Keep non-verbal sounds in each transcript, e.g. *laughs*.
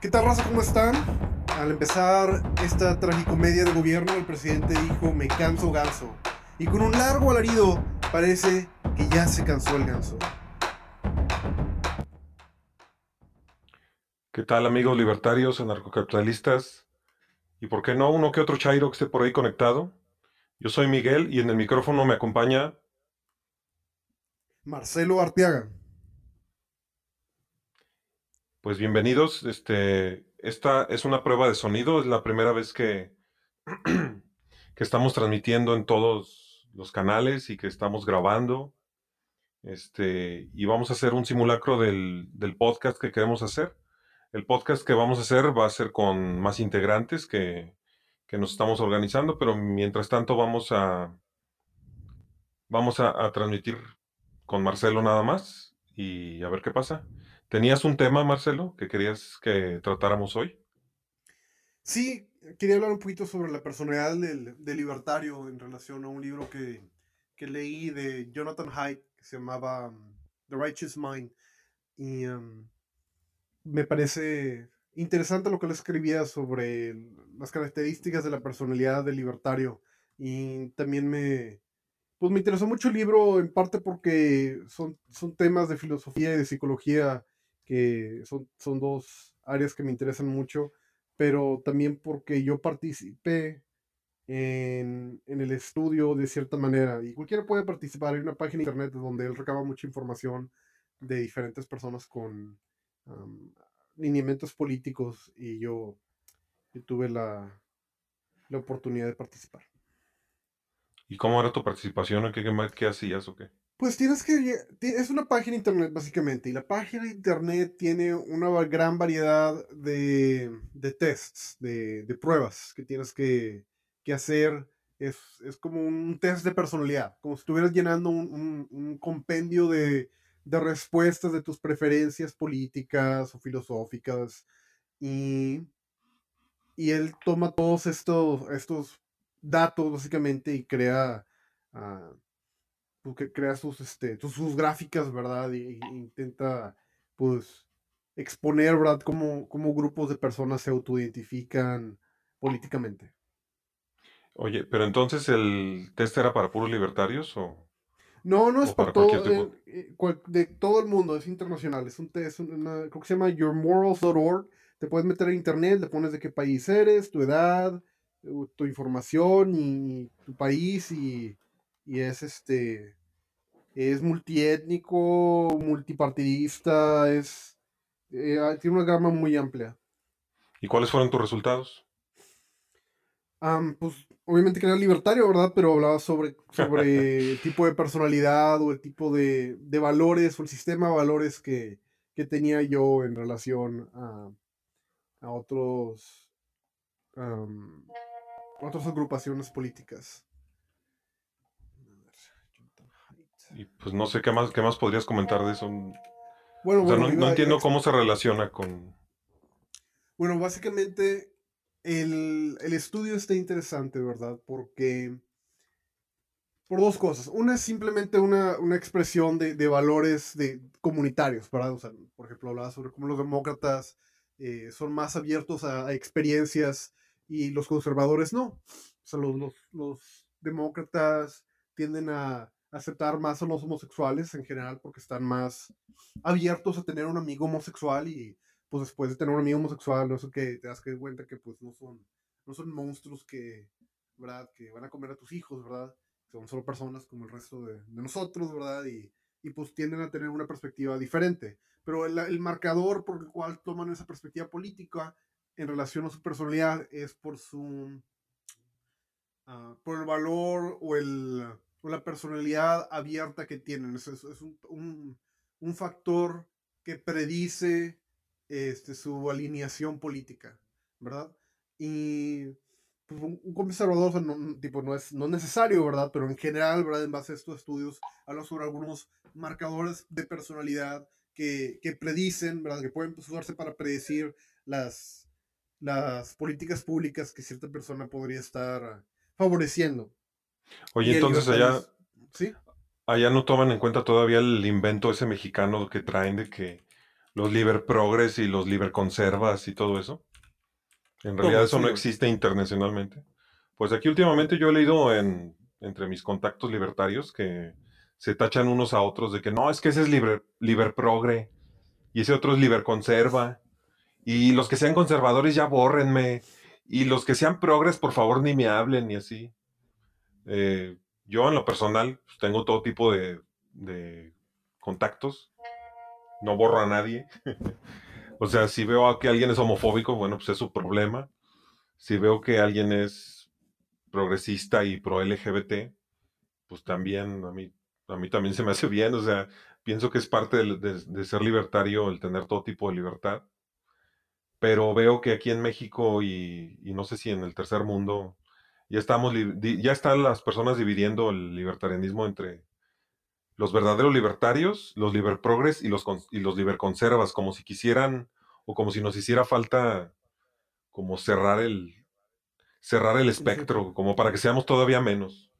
¿Qué tal, raza? ¿Cómo están? Al empezar esta tragicomedia de gobierno, el presidente dijo, me canso ganso. Y con un largo alarido, parece que ya se cansó el ganso. ¿Qué tal amigos libertarios, anarcocapitalistas? Y por qué no uno que otro chairo que esté por ahí conectado. Yo soy Miguel y en el micrófono me acompaña Marcelo Arteaga. Pues bienvenidos. Este, esta es una prueba de sonido. Es la primera vez que, *clears throat* que estamos transmitiendo en todos los canales y que estamos grabando. Este, y vamos a hacer un simulacro del, del podcast que queremos hacer. El podcast que vamos a hacer va a ser con más integrantes que, que nos estamos organizando, pero mientras tanto vamos a vamos a, a transmitir con Marcelo nada más y a ver qué pasa. ¿Tenías un tema, Marcelo, que querías que tratáramos hoy? Sí, quería hablar un poquito sobre la personalidad del, libertario en relación a un libro que, que leí de Jonathan Haidt que se llamaba um, The Righteous Mind. Y um, me parece interesante lo que él escribía sobre las características de la personalidad del libertario. Y también me, pues me interesó mucho el libro, en parte porque son, son temas de filosofía y de psicología que son, son dos áreas que me interesan mucho, pero también porque yo participé en, en, el estudio de cierta manera. Y cualquiera puede participar. en una página de internet donde él recaba mucha información de diferentes personas con um, lineamientos políticos y yo, yo tuve la, la, oportunidad de participar. ¿Y cómo era tu participación? ¿Qué, qué, qué hacías o qué? Pues tienes que... Es una página internet básicamente y la página internet tiene una gran variedad de, de tests, de, de, pruebas que tienes que, que hacer. Es, es, como un test de personalidad, como si estuvieras llenando un, un, compendio de, de, respuestas de tus preferencias políticas o filosóficas. Y, y él toma todos estos, estos datos básicamente y crea... Uh, que crea sus, este, sus gráficas, ¿verdad? Y, y, intenta, pues, exponer, ¿verdad? Cómo, cómo grupos de personas se autoidentifican políticamente. Oye, pero entonces el test era para puros libertarios o... No, no es para, para todo, eh, de todo el mundo, es internacional, es un test, una, creo que se llama yourmorals.org, te puedes meter en internet, le pones de qué país eres, tu edad, tu información y tu país y, y es este, es multiétnico, multipartidista, es, eh, tiene una gama muy amplia. ¿Y cuáles fueron tus resultados? Um, pues obviamente que era libertario, ¿verdad? Pero hablaba sobre, sobre el *laughs* tipo de personalidad o el tipo de, de valores o el sistema de valores que, que tenía yo en relación a, a otros um, otras agrupaciones políticas. Y pues no sé qué más, qué más podrías comentar de eso. Bueno, o sea, bueno, no, no, entiendo cómo se relaciona con. Bueno, básicamente el, el, estudio está interesante, ¿verdad? Porque. Por dos cosas. Una es simplemente una, una expresión de, de, valores de, comunitarios, ¿verdad? O sea, por ejemplo, hablaba sobre cómo los demócratas eh, son más abiertos a, a, experiencias y los conservadores no. O sea, los, los, los demócratas tienden a aceptar más a los homosexuales en general porque están más abiertos a tener un amigo homosexual y pues después de tener un amigo homosexual, no es que te das cuenta que pues no son, no son monstruos que, ¿verdad? Que van a comer a tus hijos, ¿verdad? Son solo personas como el resto de, nosotros, ¿verdad? Y, y, pues tienden a tener una perspectiva diferente. Pero el, el, marcador por el cual toman esa perspectiva política en relación a su personalidad es por su... Uh, por el valor o el la personalidad abierta que tienen. Es, es, un, un, factor que predice este, su alineación política, ¿verdad? Y pues, un, conservador no, tipo, no, es, no es necesario, ¿verdad? Pero en general, ¿verdad? En base a estos estudios, habla sobre algunos marcadores de personalidad que, que predicen, ¿verdad? Que pueden usarse para predecir las, las políticas públicas que cierta persona podría estar favoreciendo. Oye, entonces allá, ¿Sí? allá no toman en cuenta todavía el invento ese mexicano que traen de que los liber progres y los liber conservas y todo eso. En realidad eso no existe internacionalmente. Pues aquí últimamente yo he leído en, entre mis contactos libertarios que se tachan unos a otros de que no, es que ese es liber, liber progre y ese otro es liber conserva y los que sean conservadores ya bórrenme y los que sean progres por favor ni me hablen y así. Eh, yo en lo personal pues, tengo todo tipo de, contactos, no borro a nadie. *laughs* o sea, si veo que alguien es homofóbico, bueno, pues es su problema. Si veo que alguien es progresista y pro LGBT, pues también a mí, a mí también se me hace bien. O sea, pienso que es parte de, ser libertario el tener todo tipo de libertad. Pero veo que aquí en México y no sé si en el tercer mundo, ya estamos, ya están las personas dividiendo el libertarianismo entre los verdaderos libertarios, los liberprogres y los, y los liberconservas, como si quisieran o como si nos hiciera falta como cerrar el cerrar el espectro, como para que seamos todavía menos.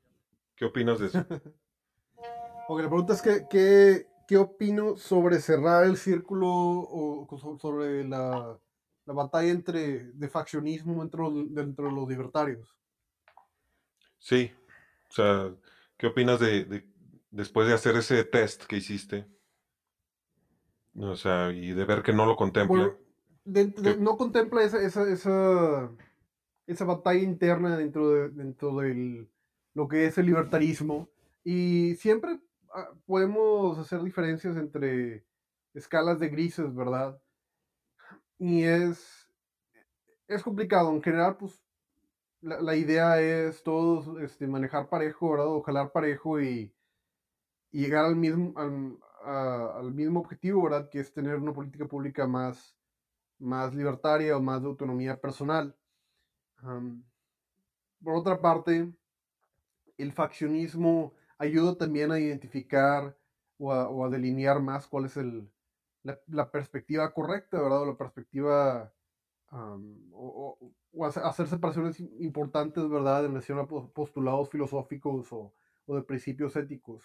¿Qué opinas de eso? *laughs* ok, la pregunta es que, ¿qué, opino sobre cerrar el círculo o sobre la, batalla entre de faccionismo dentro, dentro de los libertarios? Sí, o sea, ¿qué opinas de, después de hacer ese test que hiciste? O sea, y de ver que no lo contempla. no contempla esa, esa, esa, esa, batalla interna dentro de dentro del lo que es el libertarismo. Y siempre ah, podemos hacer diferencias entre escalas de grises, ¿verdad? Y es, es complicado. En general, pues la, idea es todos este, manejar parejo, ¿verdad? O jalar parejo y, llegar al mismo, al, mismo objetivo, ¿verdad? Que es tener una política pública más, más libertaria o más de autonomía personal. por otra parte, el faccionismo ayuda también a identificar o a, delinear más cuál es el, la, perspectiva correcta, ¿verdad? O la perspectiva o, hacer separaciones importantes, ¿verdad? En relación a postulados filosóficos o, de principios éticos.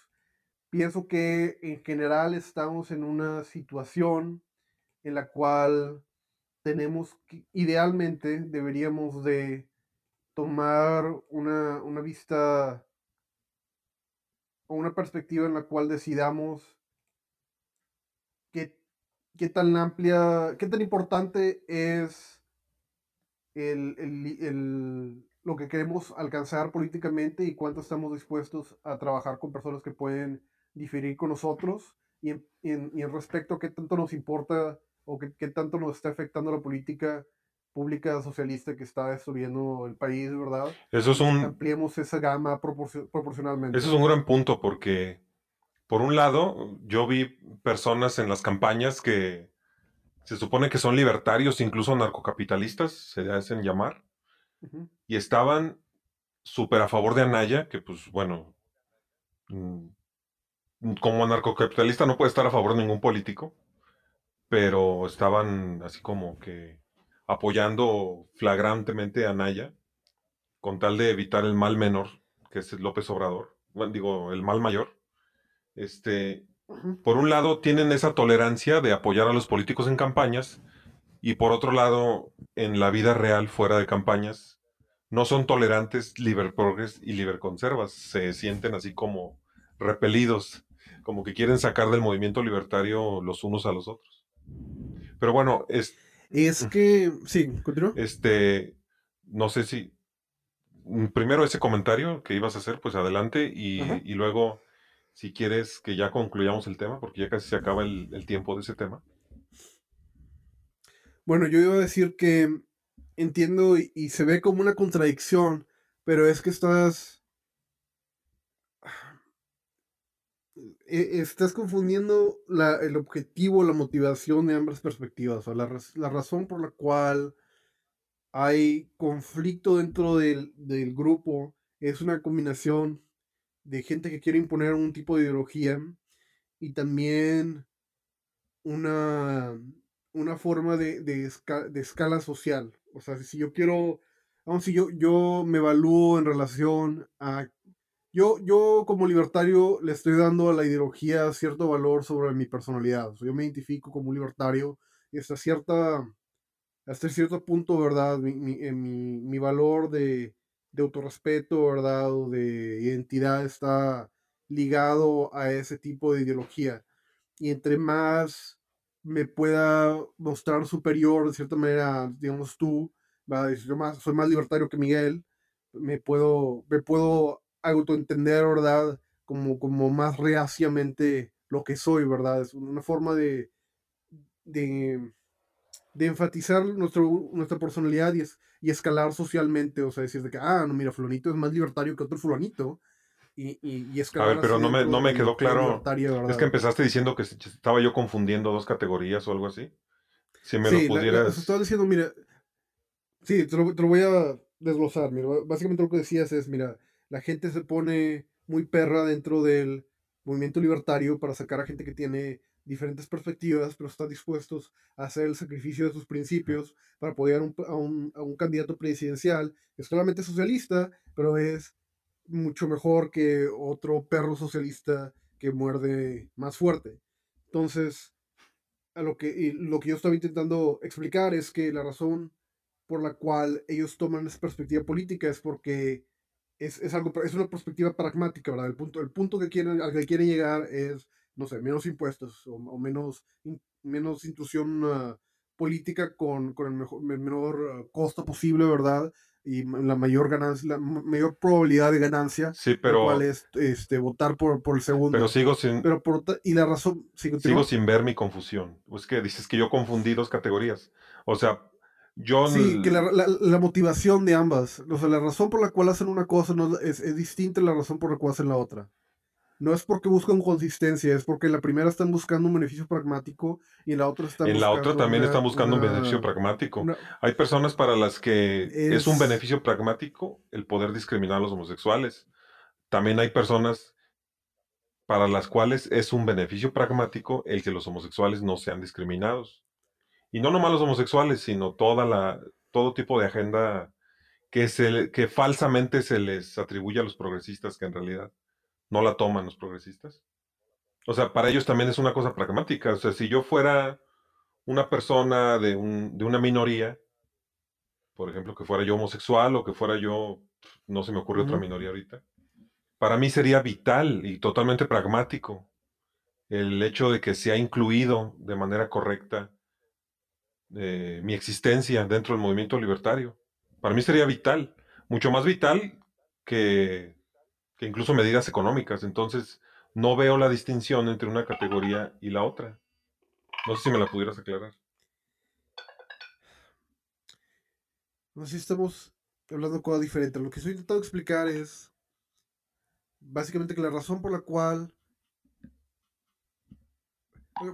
Pienso que en general estamos en una situación en la cual tenemos que, idealmente deberíamos de tomar una, una vista o una perspectiva en la cual decidamos qué, qué tan amplia, qué tan importante es el, lo que queremos alcanzar políticamente y cuánto estamos dispuestos a trabajar con personas que pueden diferir con nosotros y en, en, respecto a qué tanto nos importa o qué, qué, tanto nos está afectando la política pública socialista que está destruyendo el país, ¿verdad? Eso es un... Ampliemos esa gama proporcionalmente. Eso es un gran punto porque, por un lado, yo vi personas en las campañas que se supone que son libertarios, incluso narcocapitalistas, se hacen llamar, y estaban súper a favor de Anaya, que pues bueno, mm, como narcocapitalista no puede estar a favor de ningún político, pero estaban así como que apoyando flagrantemente a Anaya, con tal de evitar el mal menor, que es López Obrador, bueno, digo, el mal mayor. Este, por un lado, tienen esa tolerancia de apoyar a los políticos en campañas y por otro lado, en la vida real, fuera de campañas, no son tolerantes liber progres y liber conservas. Se sienten así como repelidos, como que quieren sacar del movimiento libertario los unos a los otros. Pero bueno, es... Es que, sí, continúa. Este, no sé si... Primero ese comentario que ibas a hacer, pues adelante, y, y luego si quieres que ya concluyamos el tema, porque ya casi se acaba el, tiempo de ese tema. Bueno, yo iba a decir que entiendo y, se ve como una contradicción, pero es que estás... E, estás confundiendo el objetivo, la motivación de ambas perspectivas. O la, la, razón por la cual hay conflicto dentro del, del grupo es una combinación de gente que quiere imponer un tipo de ideología y también una, una forma de, de, escala social. O sea, si yo quiero, vamos, si yo, yo me evalúo en relación a yo, yo como libertario le estoy dando a la ideología cierto valor sobre mi personalidad. yo me identifico como un libertario y hasta cierta, hasta cierto punto, ¿verdad? Mi, mi, mi valor de, de autorrespeto, ¿verdad? O de identidad está ligado a ese tipo de ideología. Y entre más me pueda mostrar superior, de cierta manera, digamos tú, yo más, soy más libertario que Miguel, me puedo, me puedo autoentender, ¿verdad? Como, como más reaciamente lo que soy, ¿verdad? Es una forma de, de, de enfatizar nuestro, nuestra personalidad y, es, y escalar socialmente, o sea, decir de que, ah, no, mira, Fulanito es más libertario que otro Fulanito. Y, y, y escalar A ver, pero no me, no me quedó claro. Es que empezaste diciendo que estaba yo confundiendo dos categorías o algo así. Si me lo pudieras. estaba diciendo, mira, sí, te lo, te lo voy a desglosar. Mira, básicamente lo que decías es, mira, la gente se pone muy perra dentro del movimiento libertario para sacar a gente que tiene diferentes perspectivas, pero están dispuestos a hacer el sacrificio de sus principios para apoyar a, un, a, un, candidato presidencial que es solamente socialista, pero es mucho mejor que otro perro socialista que muerde más fuerte. Entonces, a lo que, lo que yo estaba intentando explicar es que la razón por la cual ellos toman esa perspectiva política es porque es, algo, es una perspectiva pragmática, ¿verdad? El punto, el punto que quieren, al que quieren llegar es, no sé, menos impuestos o, menos, menos intrusión uh, política con, con el, mejor, menor costo posible, ¿verdad? Y la mayor ganancia, la mayor probabilidad de ganancia. Sí, pero. Cual es este, votar por, por el segundo. Pero sigo sin. Pero por, y la razón. sigo sin ver mi confusión. Es que dices que yo confundí dos categorías. O sea, Sí, que la, motivación de ambas, o sea, la razón por la cual hacen una cosa no es, es distinta a la razón por la cual hacen la otra. No es porque buscan consistencia, es porque en la primera están buscando un beneficio pragmático y en la otra están En la otra también están buscando un beneficio pragmático. Hay personas para las que es... un beneficio pragmático el poder discriminar a los homosexuales. También hay personas para las cuales es un beneficio pragmático el que los homosexuales no sean discriminados. Y no nomás los homosexuales, sino toda la, todo tipo de agenda que, se, que falsamente se les atribuye a los progresistas, que en realidad no la toman los progresistas. O sea, para ellos también es una cosa pragmática. O sea, si yo fuera una persona de, un, de una minoría, por ejemplo, que fuera yo homosexual o que fuera yo, no se me ocurre otra minoría ahorita, para mí sería vital y totalmente pragmático el hecho de que sea incluido de manera correcta mi existencia dentro del movimiento libertario. Para mí sería vital, mucho más vital que, incluso medidas económicas. Entonces, no veo la distinción entre una categoría y la otra. No sé si me la pudieras aclarar. No sé si estamos hablando de cosas diferentes. Lo que estoy intentando explicar es básicamente que la razón por la cual...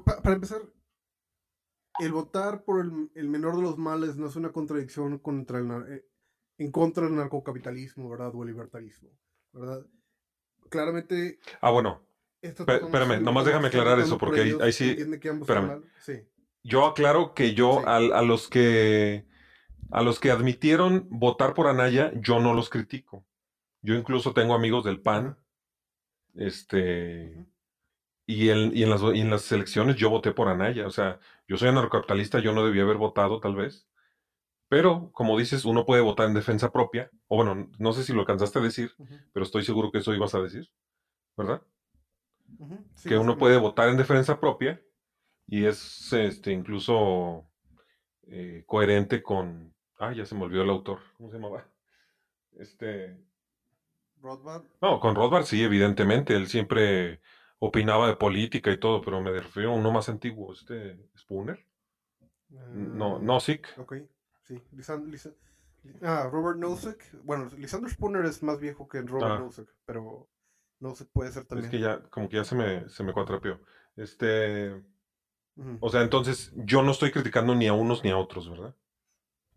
para empezar, el votar por el, menor de los males no es una contradicción contra el, eh, en contra del narcocapitalismo, ¿verdad? O el libertarismo, ¿verdad? Claramente. Ah, bueno. Espérame, nomás déjame aclarar eso, porque ahí, sí. Espérame. Yo aclaro que yo, a, los que. A los que admitieron votar por Anaya, yo no los critico. Yo incluso tengo amigos del PAN. Este. Y en, y, en las, y en las elecciones yo voté por Anaya. O sea, yo soy anarcocapitalista, yo no debía haber votado tal vez. Pero, como dices, uno puede votar en defensa propia. O bueno, no sé si lo alcanzaste a decir, pero estoy seguro que eso ibas a decir. ¿Verdad? que uno puede votar en defensa propia y es este incluso eh, coherente con. Ah, ya se me olvidó el autor. ¿Cómo se llamaba? Este. Rothbard. No, con Rothbard sí, evidentemente. Él siempre opinaba de política y todo, pero me refiero a uno más antiguo, este Spooner. no, ah, Nozick. Ok, sí. ah, Robert Nozick. Bueno, Lisandro Spooner es más viejo que Robert ah. Nozick, pero Nozick puede ser también. Es que ya, como que ya se me, se me cuatrapeó. Este. O sea, entonces yo no estoy criticando ni a unos ni a otros, ¿verdad?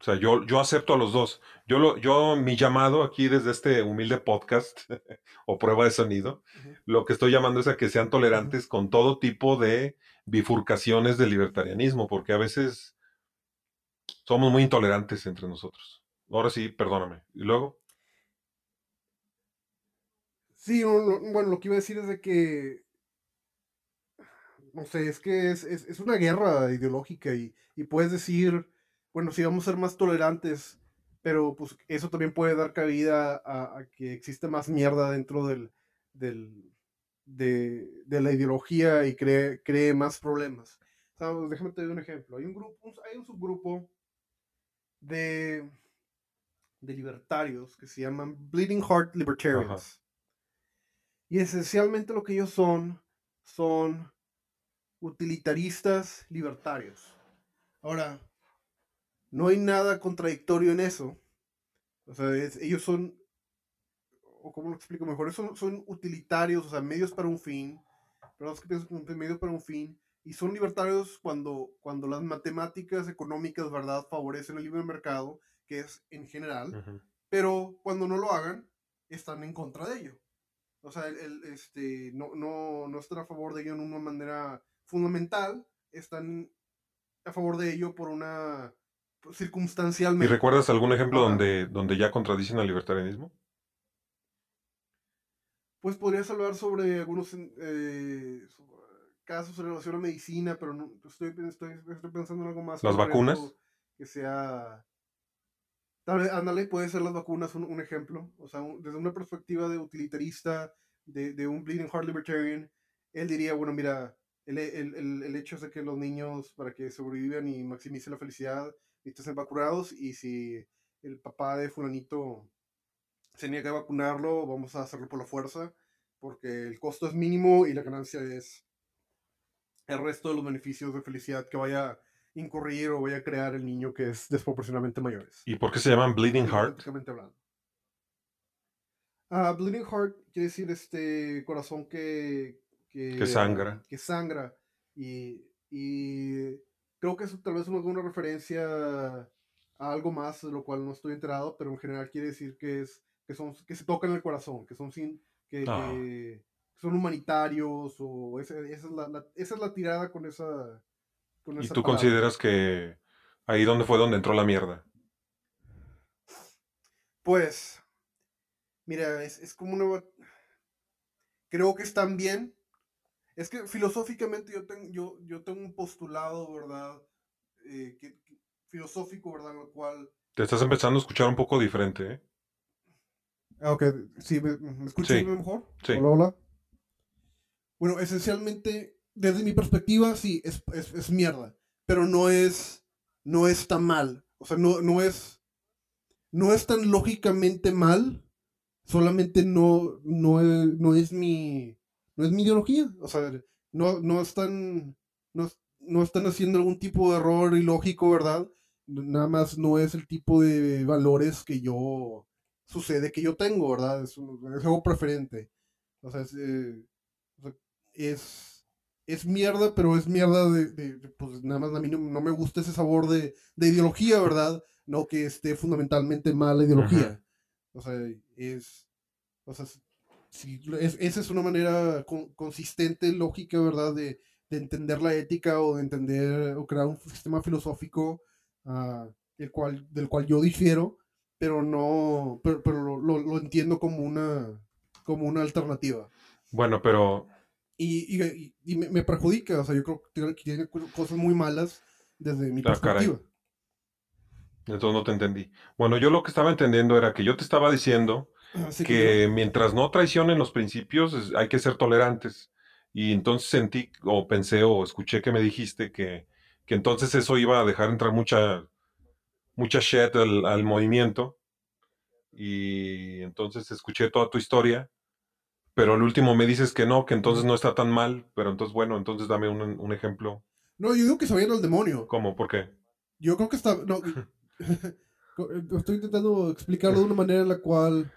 O sea, yo, yo acepto a los dos. Yo, lo, yo, mi llamado aquí desde este humilde podcast *laughs* o prueba de sonido, lo que estoy llamando es a que sean tolerantes con todo tipo de bifurcaciones del libertarianismo, porque a veces somos muy intolerantes entre nosotros. Ahora sí, perdóname. ¿Y luego? Sí, bueno, lo que iba a decir es de que, no sé, es que es, una guerra ideológica y, puedes decir, bueno, sí vamos a ser más tolerantes, pero pues eso también puede dar cabida a, que existe más mierda dentro del, del de, la ideología y cree, cree más problemas. Déjame te doy un ejemplo. Hay un grupo, hay un subgrupo de, de libertarios que se llaman Bleeding Heart Libertarians. Y esencialmente lo que ellos son, son utilitaristas libertarios. Ahora, no hay nada contradictorio en eso. O sea, ellos son, o cómo lo explico mejor, son, son utilitarios, o sea, medios para un fin, pero que piensan medios para un fin, y son libertarios cuando, cuando las matemáticas económicas, ¿verdad?, favorecen el libre mercado, que es en general, pero cuando no lo hagan, están en contra de ello. O sea, el, este, no, no, no están a favor de ello en una manera fundamental, están a favor de ello por una pues, circunstancialmente. ¿Y recuerdas algún ejemplo donde, donde ya contradicen al libertarianismo? Pues podrías hablar sobre algunos eh, casos en relación a medicina, pero no, estoy, estoy, estoy pensando en algo más. ¿Las vacunas? Que sea Tal vez, ándale, puede ser las vacunas un, ejemplo. O sea, desde una perspectiva de utilitarista, de, de, un bleeding heart libertarian, él diría, bueno, mira, el, el, el, el, hecho es de que los niños, para que sobrevivan y maximicen la felicidad, necesitan ser vacunados. Y si el papá de fulanito se niega a vacunarlo, vamos a hacerlo por la fuerza, porque el costo es mínimo y la ganancia es el resto de los beneficios de felicidad que vaya incurrir o voy a crear el niño que es desproporcionalmente mayores. ¿Y por qué se llaman Bleeding Heart? hablando. Ah, bleeding Heart quiere decir este corazón que... Que, sangra. Que sangra. Y, y creo que eso tal vez es una referencia a algo más, de lo cual no estoy enterado, pero en general quiere decir que es que son que se tocan el corazón, que son sin que, ah. Son humanitarios o esa, es la, esa es la tirada con esa ¿Y tú consideras que ahí donde fue donde entró la mierda? Pues, mira, es, como una... Creo que están bien. Es que filosóficamente yo, tengo yo, yo tengo un postulado, ¿verdad? Eh, filosófico, ¿verdad? Lo cual... Te estás empezando a escuchar un poco diferente, ¿eh? Ah, ok. ¿Sí? ¿Me, escuchas mejor? Sí. Hola, hola. Bueno, esencialmente desde mi perspectiva, sí, es, es, mierda. Pero no es, no es tan mal. O sea, no, no es, no es tan lógicamente mal. Solamente no, no, es, no es mi, no es mi ideología. O sea, no, no están, no, no están haciendo algún tipo de error ilógico, ¿verdad? Nada más no es el tipo de valores que yo sucede que yo tengo, ¿verdad? Es, algo preferente. O sea, es, eh, es es mierda, pero es mierda de, pues nada más a mí no, me gusta ese sabor de, ideología, ¿verdad? No que esté fundamentalmente mala ideología. O sea, es, o sea, esa es una manera consistente, lógica, ¿verdad? De, entender la ética o de entender o crear un sistema filosófico uh, el cual, del cual yo difiero, pero no, pero, pero lo, lo, entiendo como una, como una alternativa. Bueno, pero y, y, me, perjudica. O sea, yo creo que tiene cosas muy malas desde mi ah, perspectiva. Entonces no te entendí. Bueno, yo lo que estaba entendiendo era que yo te estaba diciendo ah, que, mientras no traicionen los principios, hay que ser tolerantes. Y entonces sentí, o pensé, o escuché que me dijiste que, que entonces eso iba a dejar entrar mucha, mucha shit al, al movimiento. Y entonces escuché toda tu historia pero al último me dices que no, que entonces no está tan mal, pero entonces bueno, entonces dame un, ejemplo. No, yo digo que se vayan al demonio. ¿Cómo? ¿Por qué? Yo creo que está... No, *laughs* *laughs* estoy intentando explicarlo de una manera en la cual...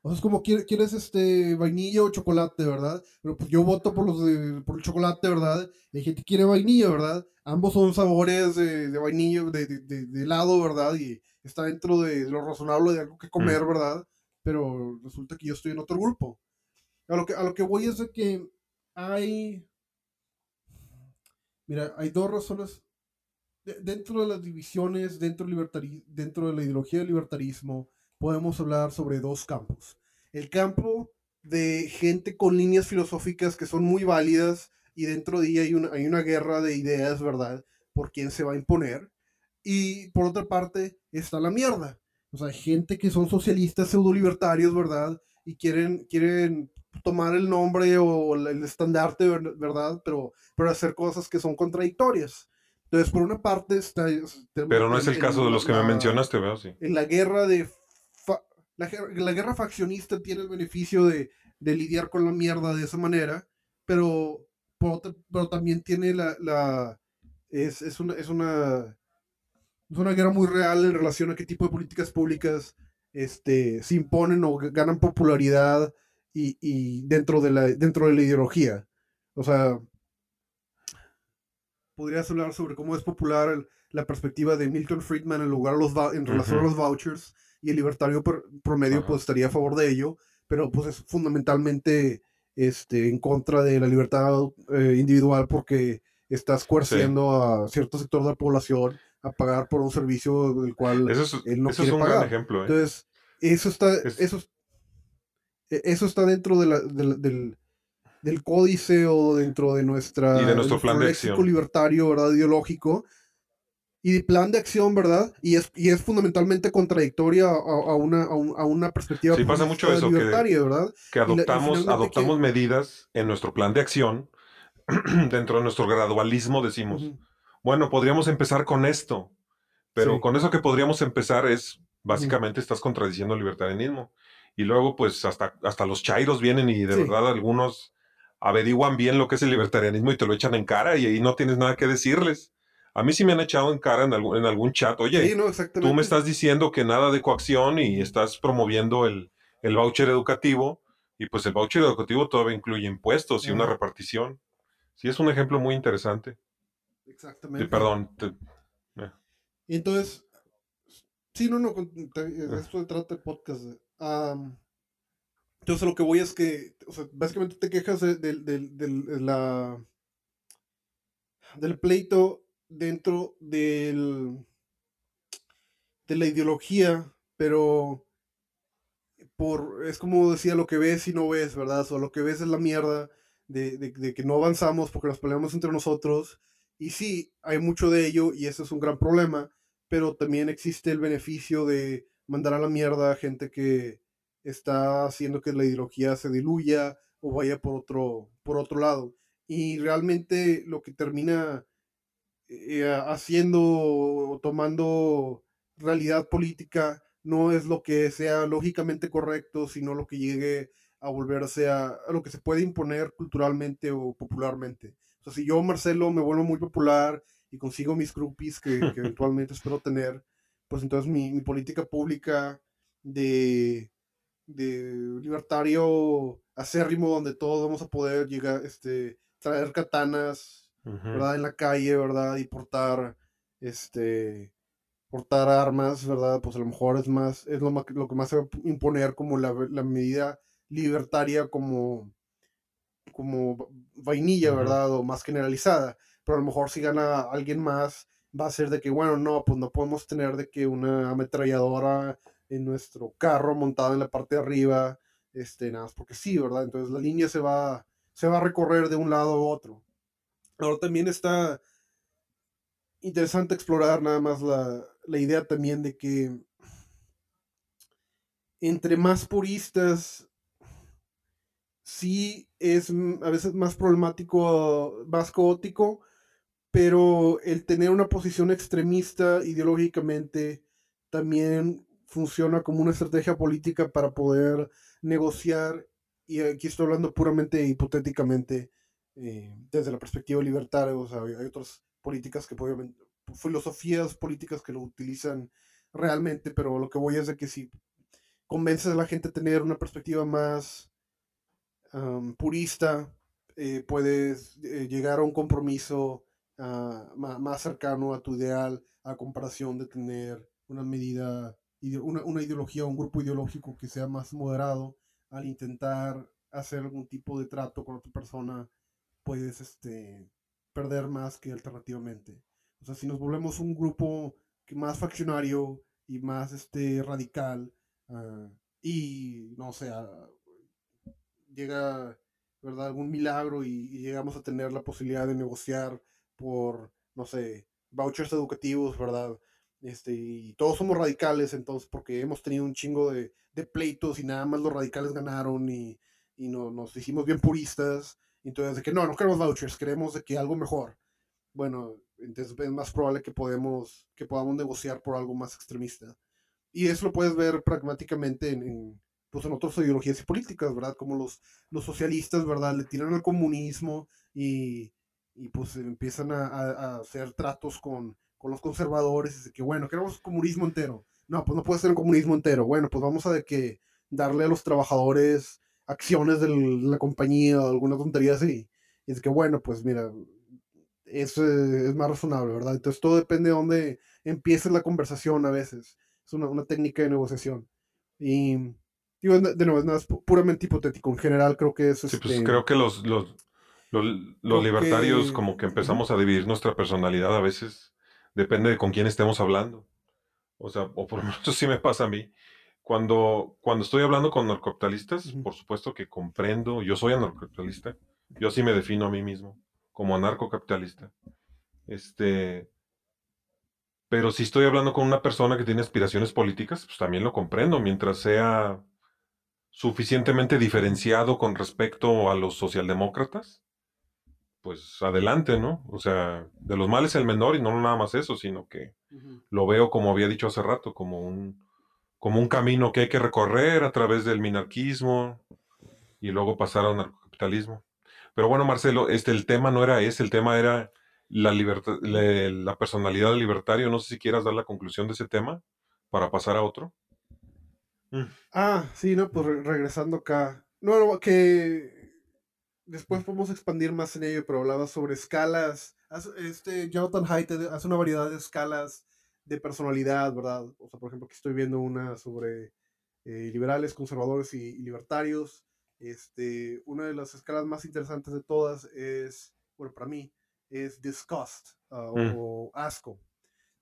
O sea, es como quieres este vainilla o chocolate, ¿verdad? Pero pues yo voto por los de, por el chocolate, ¿verdad? hay gente que quiere vainilla, ¿verdad? Ambos son sabores de, vainilla, de, de, helado, ¿verdad? Y está dentro de lo razonable de algo que comer, mm. ¿verdad? Pero resulta que yo estoy en otro grupo. A lo que, a lo que voy es de que hay, mira, hay dos razones. dentro de las divisiones, dentro, dentro de la ideología del libertarismo, podemos hablar sobre dos campos. El campo de gente con líneas filosóficas que son muy válidas y dentro de ella hay una, hay una guerra de ideas, ¿verdad? Por quién se va a imponer. Y por otra parte está la mierda. O sea, gente que son socialistas pseudo libertarios, ¿verdad? Y quieren, quieren tomar el nombre o el estandarte, ¿verdad? Pero, pero hacer cosas que son contradictorias. Entonces, por una parte está... Pero no es el caso de los que me mencionaste, veo, sí. En la guerra de... La, la, guerra faccionista tiene el beneficio de, de, lidiar con la mierda de esa manera, pero, pero también tiene la... la es, es, una, es, una, es una guerra muy real en relación a qué tipo de políticas públicas este, se imponen o ganan popularidad y, y dentro, de la, dentro de la ideología. O sea, podrías hablar sobre cómo es popular la perspectiva de Milton Friedman en, lugar los en relación a los vouchers y el libertario promedio pues estaría a favor de ello, pero pues es fundamentalmente este, en contra de la libertad eh, individual porque estás coerciendo a cierto sector de la población a pagar por un servicio del cual eso él no eso es un Gran ejemplo, ¿eh? Entonces, eso está, eso, e, eso está dentro de la, del del códice o dentro de nuestra y de nuestro plan de acción libertario, ¿verdad? ideológico y de plan de acción, ¿verdad? Y es, y es fundamentalmente contradictoria a, una, a, una perspectiva sí, pasa mucho eso, libertaria, que, ¿verdad? Que adoptamos, adoptamos medidas en nuestro plan de acción, *clears throat* dentro de nuestro gradualismo decimos, bueno, podríamos empezar con esto, pero con eso que podríamos empezar es, básicamente estás contradiciendo el libertarianismo. Y luego, pues, hasta, hasta los chairos vienen y de verdad algunos averiguan bien lo que es el libertarianismo y te lo echan en cara y ahí no tienes nada que decirles. A mí sí me han echado en cara en algún, en algún chat, oye, tú me estás diciendo que nada de coacción y estás promoviendo el, el voucher educativo y pues el voucher educativo todavía incluye impuestos y una repartición. Sí, es un ejemplo muy interesante. Exactamente. perdón. Eh. Y entonces, sí, no, no, esto trata el podcast. Entonces, lo que voy es que, o sea, básicamente te quejas de, la, del pleito dentro del, de la ideología, pero por, es como decía, lo que ves y no ves, ¿verdad? O lo que ves es la mierda de, que no avanzamos porque nos peleamos entre nosotros. Y sí, hay mucho de ello y eso es un gran problema, pero también existe el beneficio de mandar a la mierda a gente que, está haciendo que la ideología se diluya o vaya por otro, por otro lado. Y realmente lo que termina eh, haciendo o tomando realidad política no es lo que sea lógicamente correcto, sino lo que llegue a volverse a, a lo que se puede imponer culturalmente o popularmente. Sea, si yo, Marcelo, me vuelvo muy popular y consigo mis groupies que, que *laughs* eventualmente espero tener, pues entonces mi, mi política pública de, de libertario acérrimo donde todos vamos a poder llegar, este, traer katanas, ¿verdad? En la calle, ¿verdad? Y portar, este, portar armas, ¿verdad? Pues a lo mejor es más, es lo, lo que más se va a imponer como la, la medida libertaria como, como vainilla, ¿verdad? O más generalizada. Pero a lo mejor si gana alguien más, va a ser de que, bueno, no, pues no podemos tener de que una ametralladora en nuestro carro montado en la parte de arriba, este, nada más porque sí, ¿verdad? Entonces la línea se va, se va a recorrer de un lado a otro. Ahora también está interesante explorar nada más la, la idea también de que entre más puristas, sí es a veces más problemático, más caótico, pero el tener una posición extremista ideológicamente también funciona como una estrategia política para poder negociar, y aquí estoy hablando puramente hipotéticamente eh, desde la perspectiva libertaria, o sea, hay otras políticas que pueden, filosofías políticas que lo utilizan realmente, pero lo que voy es de que si convences a la gente a tener una perspectiva más purista, eh, puedes eh, llegar a un compromiso ah, más cercano a tu ideal a comparación de tener una medida una, una ideología un grupo ideológico que sea más moderado al intentar hacer algún tipo de trato con otra persona, puedes este, perder más que alternativamente. O sea, si nos volvemos un grupo más faccionario y más este, radical, ah, y no sé, llega, ¿verdad? Algún milagro y, y llegamos a tener la posibilidad de negociar por, no sé, vouchers educativos, ¿verdad? Este, y todos somos radicales, entonces, porque hemos tenido un chingo de, de pleitos y nada más los radicales ganaron y, y no, nos hicimos bien puristas. Entonces, de que no, no queremos vouchers, queremos de que algo mejor. Bueno, entonces es más probable que, podemos, que podamos negociar por algo más extremista. Y eso lo puedes ver pragmáticamente en, en, pues en otras ideologías y políticas, ¿verdad? Como los, los socialistas, ¿verdad? Le tiran al comunismo y, y pues empiezan a, a, a hacer tratos con, con los conservadores, de que bueno, queremos comunismo entero. No, pues no puede ser un comunismo entero. Bueno, pues vamos a de que darle a los trabajadores acciones de la compañía o alguna tontería así. Y es que bueno, pues mira, es, es más razonable, ¿verdad? Entonces todo depende de dónde empiece la conversación a veces. Es una, una técnica de negociación. Y digo, de nuevo, es nada, es puramente hipotético. En general creo que es... Sí, este, pues creo que los, los, los, los libertarios como que empezamos a dividir nuestra personalidad a veces depende de con quién estemos hablando. O sea, o por lo *laughs* menos sí me pasa a mí. Cuando, cuando estoy hablando con narcocapitalistas, uh -huh. por supuesto que comprendo, yo soy anarcocapitalista, yo así me defino a mí mismo, como anarcocapitalista. Este, pero si estoy hablando con una persona que tiene aspiraciones políticas, pues también lo comprendo, mientras sea suficientemente diferenciado con respecto a los socialdemócratas, pues adelante, ¿no? O sea, de los males el menor y no nada más eso, sino que uh -huh. lo veo, como había dicho hace rato, como un, como un camino que hay que recorrer a través del minarquismo y luego pasar al narcocapitalismo. Pero bueno, Marcelo, este, el tema no era ese, el tema era la, libertad, la, la personalidad del libertario. No sé si quieras dar la conclusión de ese tema para pasar a otro. Mm. Ah, sí, no, pues re regresando acá. No, no, que después podemos expandir más en ello, pero hablaba sobre escalas. Este Jonathan Haidt hace una variedad de escalas de personalidad, ¿verdad? O sea, por ejemplo, aquí estoy viendo una sobre eh, liberales, conservadores y, y, libertarios. Este, una de las escalas más interesantes de todas es, bueno, para mí, es disgust uh, mm. o asco.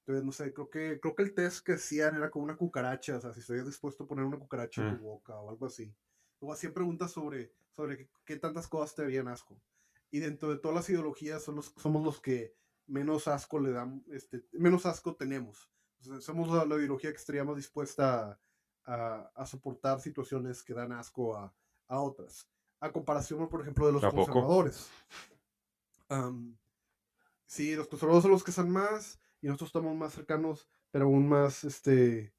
Entonces, no sé, creo que, creo que el test que hacían era como una cucaracha, o sea, si estarías dispuesto a poner una cucaracha en tu boca o algo así. Luego hacían preguntas sobre, sobre qué, qué, tantas cosas te harían asco. Y dentro de todas las ideologías son los, somos los que menos asco le dan, este, menos asco tenemos. O sea, somos la, la, ideología que estaríamos dispuesta a, a, a, soportar situaciones que dan asco a, a otras. A comparación, por ejemplo, de los conservadores. Um, sí, los conservadores son los que son más y nosotros estamos más cercanos, pero aún más, este,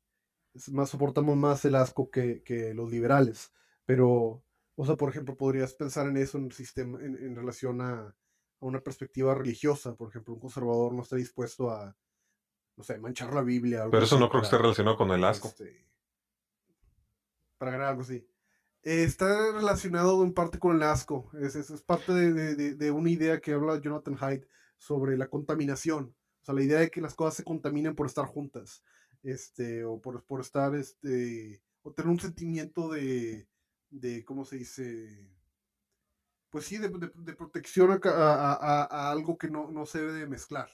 más soportamos más el asco que, que los liberales. Pero, o sea, por ejemplo, podrías pensar en eso en, sistema, en, en relación a, a una perspectiva religiosa. Por ejemplo, un conservador no está dispuesto a, no sé, manchar la Biblia. Pero eso no creo que esté relacionado con el asco. Este, para ganar algo así. Eh, está relacionado en parte con el asco. Es, es, es parte de, de, de, una idea que habla Jonathan Haidt sobre la contaminación. O sea, la idea de que las cosas se contaminen por estar juntas. Este, o por, por estar, este, o tener un sentimiento de, de ¿cómo se dice? pues sí, de, de, de protección a, a, a, algo que no, no se debe de mezclar.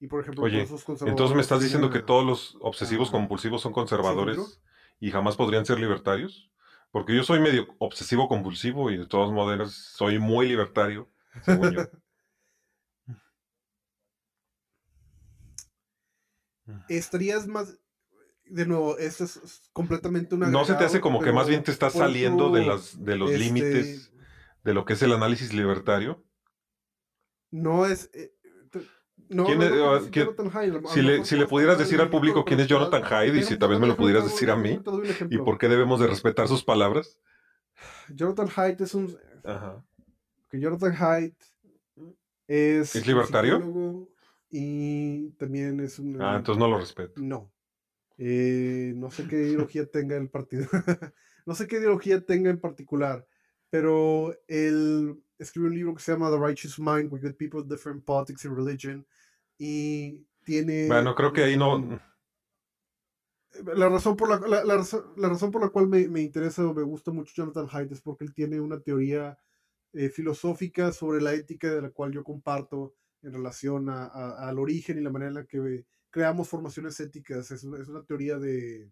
Y por ejemplo, Oye, entonces me estás diciendo que todos los obsesivos ah, compulsivos son conservadores ¿sí, y jamás podrían ser libertarios? Porque yo soy medio obsesivo compulsivo y de todos modos soy muy libertario, según yo. *laughs* Estarías más, de nuevo, esto es completamente una. ¿No se te hace como que más bien te estás saliendo de, las, de los este, límites de lo que es el análisis libertario? No es. Eh, no, ¿Quién es, no, no, ¿quién, si, le, si le pudieras decir al público quién es Jonathan Hyde y si tal vez me lo pudieras decir a mí y por qué debemos de respetar sus palabras. Jonathan Hyde es un... Ajá. Que Jonathan Hyde es... ¿Es libertario? Y también es un... Ah, entonces no lo respeto. No. Eh, no sé qué ideología tenga el partido. *laughs* no sé qué ideología tenga en particular, pero él escribe un libro que se llama The Righteous Mind, with good people, different politics and religion, y tiene... Bueno, creo que ahí no... La razón por la, la, la, razón, la razón por la cual me, me, interesa o me gusta mucho Jonathan Haidt es porque él tiene una teoría eh, filosófica sobre la ética de la cual yo comparto en relación a, a, al origen y la manera en la que creamos formaciones éticas. Es una, es una teoría de,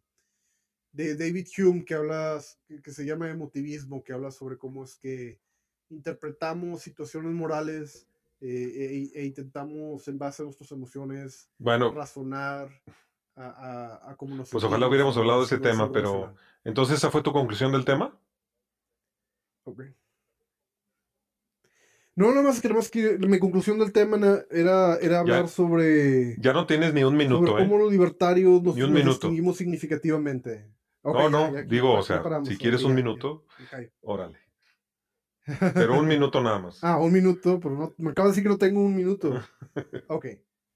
de David Hume que habla, que, que se llama emotivismo, que habla sobre cómo es que interpretamos situaciones morales eh, e, e intentamos en base a nuestras emociones Bueno, razonar a, a, a cómo nos pues ojalá hubiéramos hablado de ese tema, pero entonces esa fue tu conclusión del tema. Ok. No, nada más que, nada más que mi conclusión del tema era, era hablar sobre, Ya no tienes ni un sobre minuto, ¿eh? cómo los libertarios nos, distinguimos significativamente. No, no, ya- digo, o sea, si quieres un minuto, órale. *laughs* Pero un minuto nada más. Ah, un minuto, pero no, me acaba de decir que no tengo un minuto. *laughs* Ok.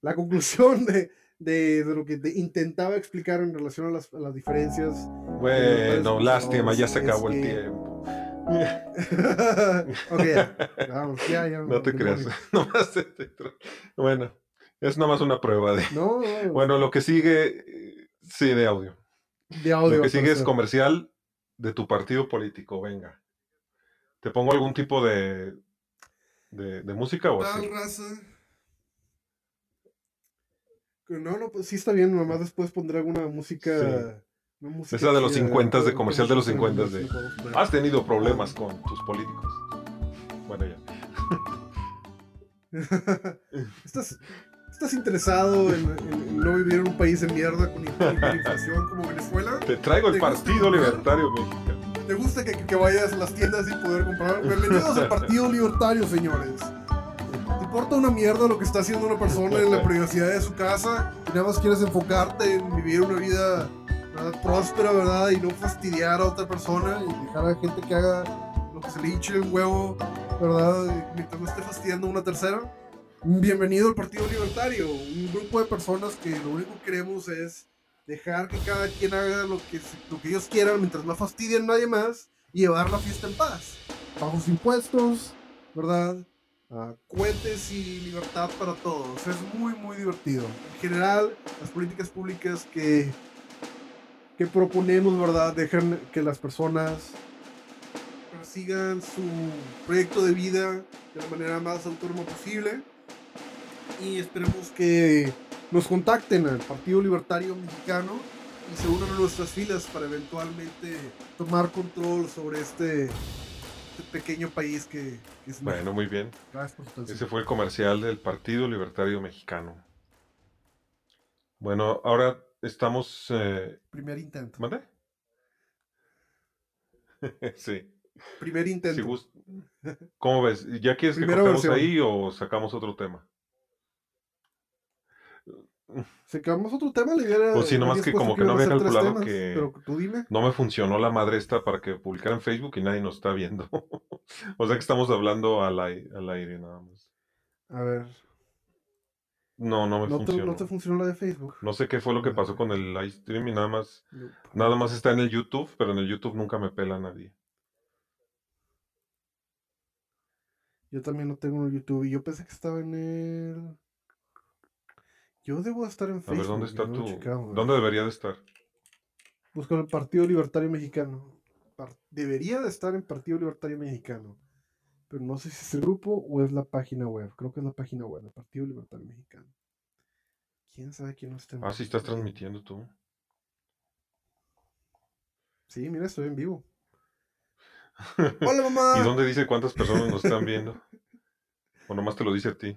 La conclusión de, de, de lo que te intentaba explicar en relación a las, a las diferencias. Bueno, lástima, ya se acabó el que- tiempo. *laughs* ok, ya. Vamos, ya, ya. No te creas. *laughs* Nomás Bueno, es nomás una prueba de. No, no, Bueno, lo que sigue, sí, de audio. de audio. Lo que sigue es comercial de tu partido político, venga. ¿Te pongo algún tipo de, de, de música o así? Tal raza. Que No, no, pues sí está bien, nomás después pondré alguna música. Sí. Esa de los chida, 50s, de comercial de los que no 50s, de-. Has tenido problemas con tus políticos. Bueno, ya. *laughs* ¿Estás, estás interesado en, en- no vivir en un país de mierda con inflación como Venezuela? Te traigo el ¿Te gusta Partido? Libertario Mexicano. ¿Te gusta que, que vayas a las tiendas y poder comprar? Bienvenidos al Partido Libertario, señores. ¿Te importa una mierda lo que está haciendo una persona en la *laughs* privacidad de su casa? Y nada más quieres enfocarte en vivir una vida ¿verdad? próspera, ¿verdad? Y no fastidiar a otra persona y dejar a la gente que haga lo que se le hinche el huevo, ¿verdad? Mientras no esté fastidiando a una tercera. Bienvenido al Partido Libertario, un grupo de personas que lo único que queremos es dejar que cada quien haga lo que, lo que ellos quieran mientras no fastidien a nadie más y llevar la fiesta en paz. Bajos impuestos, ¿verdad? Ah, cohetes y libertad para todos. Es muy, muy divertido. En general, las políticas públicas que, que proponemos, ¿verdad? Dejan que las personas persigan su proyecto de vida de la manera más autónoma posible. Y esperemos que nos contacten al Partido Libertario Mexicano y se unan a nuestras filas para eventualmente tomar control sobre este, este pequeño país que, que es Bueno, muy bien. México. Gracias por su atención. Ese fue el comercial del Partido Libertario Mexicano. Bueno, ahora estamos... Eh, Primer intento. ¿Mande? *laughs* sí. Primer intento. Si gust- ¿Cómo ves? ¿Ya quieres que cortemos ahí o sacamos otro tema? Sacamos otro tema, le hubiera. Pues sí, nomás que como que no había calculado temas, que- Pero tú dime. No me funcionó la madre esta para que publicara en Facebook y nadie nos está viendo. *laughs* o sea que estamos hablando al, ai- al aire nada más. A ver. No, no me ¿No te, funcionó. no te funcionó la de Facebook? No sé qué fue lo que pasó con el live stream y nada más, No. nada más está en el YouTube, pero en el YouTube nunca me pela nadie. Yo también lo tengo en YouTube y yo pensé que estaba en el. Yo debo estar en A Facebook. ver, ¿dónde está no güey. ¿Dónde debería de estar? Busco el Partido Libertario Mexicano. Par- Debería de estar en Partido Libertario Mexicano. Pero no sé si es el grupo o es la página web. Creo que es la página web del Partido Libertario Mexicano. ¿Quién sabe quién no está Ah, sí estás transmitiendo tú. Sí, mira, estoy en vivo. *laughs* ¡Hola, mamá! ¿Y dónde dice cuántas personas nos están viendo? ¿O nomás te lo dice a ti?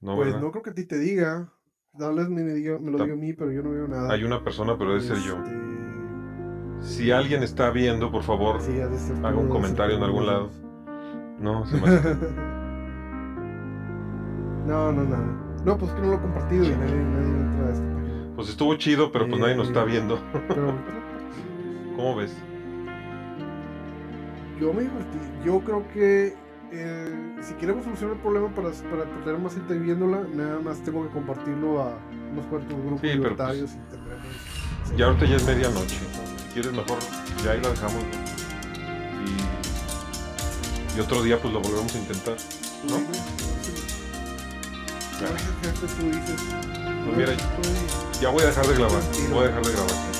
No, Pues ¿verdad? no creo que a ti te diga. Tal vez me, diga, me lo diga a mí, pero yo no veo nada. Hay una persona, pero debe ser yo. Este, Si alguien está viendo, por favor, sí, haga un comentario en algún lado. No, se me hace... *laughs* no, no, nada. No, pues que no lo he compartido y nadie, nadie entra a esta página. Pues estuvo chido, pero pues nadie nos está Eh, viendo. Pero *laughs* ¿Cómo ves? yo me divertí. Yo creo que eh, si queremos solucionar el problema para, para tener más gente viéndola, nada más tengo que compartirlo a unos cuantos grupos Sí, pues, libertarios y tendremos. Ya ahorita ya es medianoche. Si quieres mejor, ya ahí la dejamos. Y, otro día pues lo volvemos a intentar. ¿no? Pues mira, ya voy a dejar de grabar. Voy a dejar de grabar.